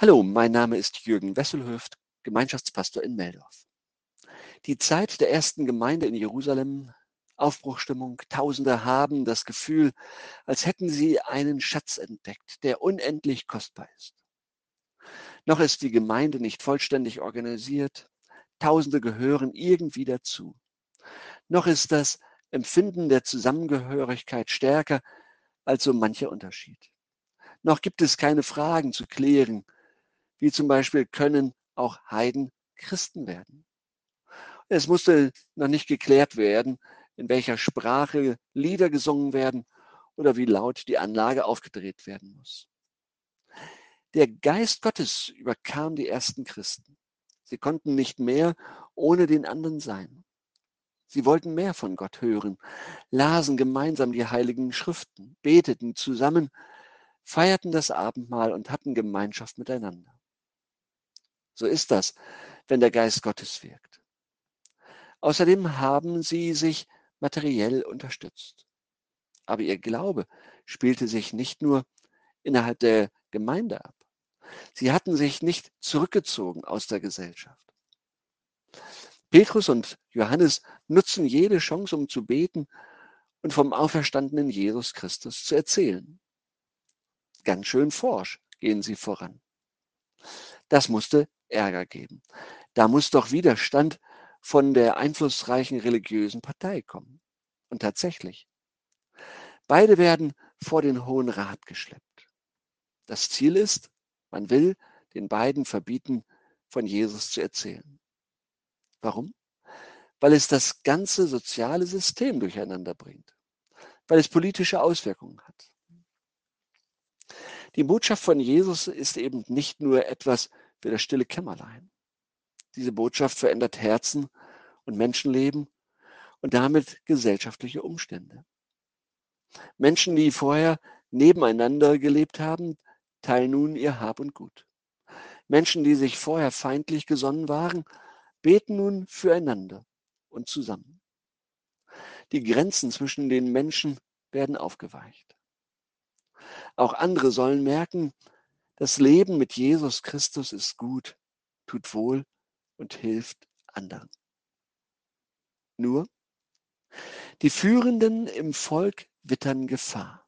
Hallo, mein Name ist Jürgen Wesselhöft, Gemeinschaftspastor in Meldorf. Die Zeit der ersten Gemeinde in Jerusalem, Aufbruchstimmung, Tausende haben das Gefühl, als hätten sie einen Schatz entdeckt, der unendlich kostbar ist. Noch ist die Gemeinde nicht vollständig organisiert, Tausende gehören irgendwie dazu. Noch ist das Empfinden der Zusammengehörigkeit stärker als so mancher Unterschied. Noch gibt es keine Fragen zu klären, wie zum Beispiel können auch Heiden Christen werden. Es musste noch nicht geklärt werden, in welcher Sprache Lieder gesungen werden oder wie laut die Anlage aufgedreht werden muss. Der Geist Gottes überkam die ersten Christen. Sie konnten nicht mehr ohne den anderen sein. Sie wollten mehr von Gott hören, lasen gemeinsam die heiligen Schriften, beteten zusammen, feierten das Abendmahl und hatten Gemeinschaft miteinander. So ist das, wenn der Geist Gottes wirkt. Außerdem haben sie sich materiell unterstützt. Aber ihr Glaube spielte sich nicht nur innerhalb der Gemeinde ab. Sie hatten sich nicht zurückgezogen aus der Gesellschaft. Petrus und Johannes nutzen jede Chance, um zu beten und vom auferstandenen Jesus Christus zu erzählen. Ganz schön forsch gehen sie voran. Das musste Ärger geben. Da muss doch Widerstand von der einflussreichen religiösen Partei kommen. Und tatsächlich. Beide werden vor den Hohen Rat geschleppt. Das Ziel ist, man will den beiden verbieten, von Jesus zu erzählen. Warum? Weil es das ganze soziale System durcheinander bringt, weil es politische Auswirkungen hat. Die Botschaft von Jesus ist eben nicht nur etwas für das stille Kämmerlein. Diese Botschaft verändert Herzen und Menschenleben und damit gesellschaftliche Umstände. Menschen, die vorher nebeneinander gelebt haben, teilen nun ihr Hab und Gut. Menschen, die sich vorher feindlich gesonnen waren, beten nun füreinander und zusammen. Die Grenzen zwischen den Menschen werden aufgeweicht. Auch andere sollen merken, das Leben mit Jesus Christus ist gut, tut wohl und hilft anderen. Nur, die Führenden im Volk wittern Gefahr.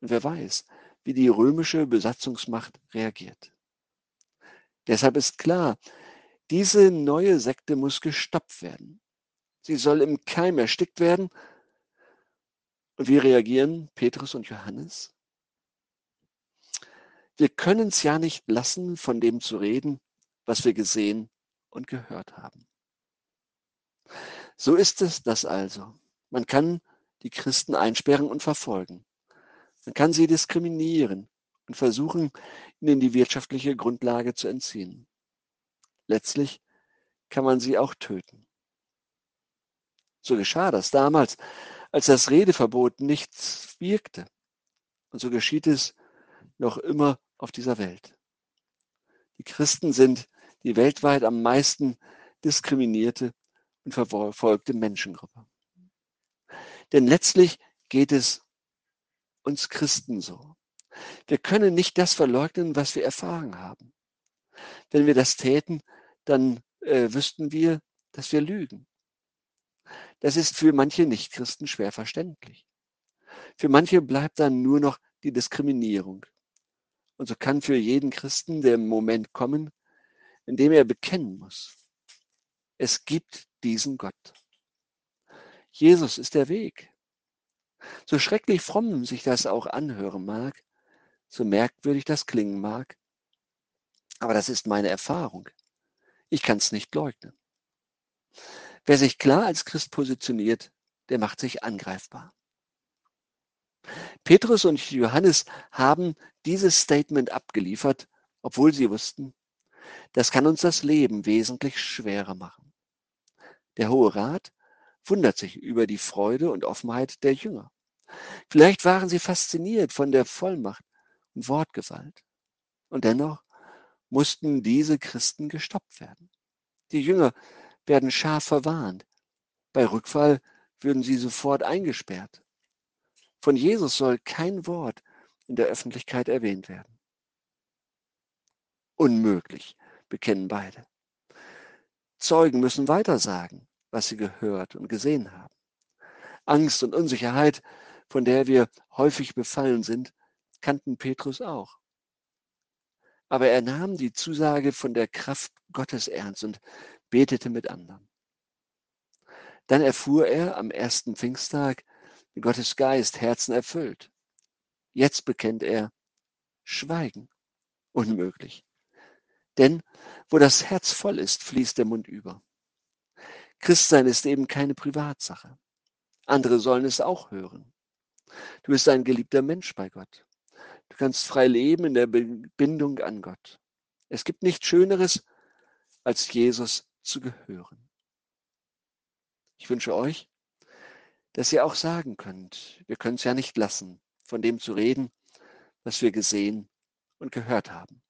Und wer weiß, wie die römische Besatzungsmacht reagiert. Deshalb ist klar, diese neue Sekte muss gestoppt werden. Sie soll im Keim erstickt werden. Und wie reagieren Petrus und Johannes? Wir können es ja nicht lassen, von dem zu reden, was wir gesehen und gehört haben. So ist es das also. Man kann die Christen einsperren und verfolgen. Man kann sie diskriminieren und versuchen, ihnen die wirtschaftliche Grundlage zu entziehen. Letztlich kann man sie auch töten. So geschah das damals, als das Redeverbot nichts wirkte. Und so geschieht es noch immer auf dieser Welt. Die Christen sind die weltweit am meisten diskriminierte und verfolgte Menschengruppe. Denn letztlich geht es uns Christen so. Wir können nicht das verleugnen, was wir erfahren haben. Wenn wir das täten, dann äh, wüssten wir, dass wir lügen. Das ist für manche Nichtchristen schwer verständlich. Für manche bleibt dann nur noch die Diskriminierung. Und so kann für jeden Christen der Moment kommen, in dem er bekennen muss, es gibt diesen Gott. Jesus ist der Weg. So schrecklich fromm sich das auch anhören mag, so merkwürdig das klingen mag, aber das ist meine Erfahrung. Ich kann es nicht leugnen. Wer sich klar als Christ positioniert, der macht sich angreifbar. Petrus und Johannes haben dieses Statement abgeliefert, obwohl sie wussten, das kann uns das Leben wesentlich schwerer machen. Der Hohe Rat wundert sich über die Freude und Offenheit der Jünger. Vielleicht waren sie fasziniert von der Vollmacht und Wortgewalt. Und dennoch mussten diese Christen gestoppt werden. Die Jünger werden scharf verwarnt. Bei Rückfall würden sie sofort eingesperrt. Von Jesus soll kein Wort in der Öffentlichkeit erwähnt werden. Unmöglich, bekennen beide. Zeugen müssen weitersagen, was sie gehört und gesehen haben. Angst und Unsicherheit, von der wir häufig befallen sind, kannten Petrus auch. Aber er nahm die Zusage von der Kraft Gottes ernst und betete mit anderen. Dann erfuhr er am ersten Pfingsttag, Gottes Geist Herzen erfüllt. Jetzt bekennt er, Schweigen, unmöglich. Denn wo das Herz voll ist, fließt der Mund über. Christsein ist eben keine Privatsache. Andere sollen es auch hören. Du bist ein geliebter Mensch bei Gott. Du kannst frei leben in der Bindung an Gott. Es gibt nichts Schöneres, als Jesus zu gehören. Ich wünsche euch, dass ihr auch sagen könnt, wir können es ja nicht lassen, von dem zu reden, was wir gesehen und gehört haben.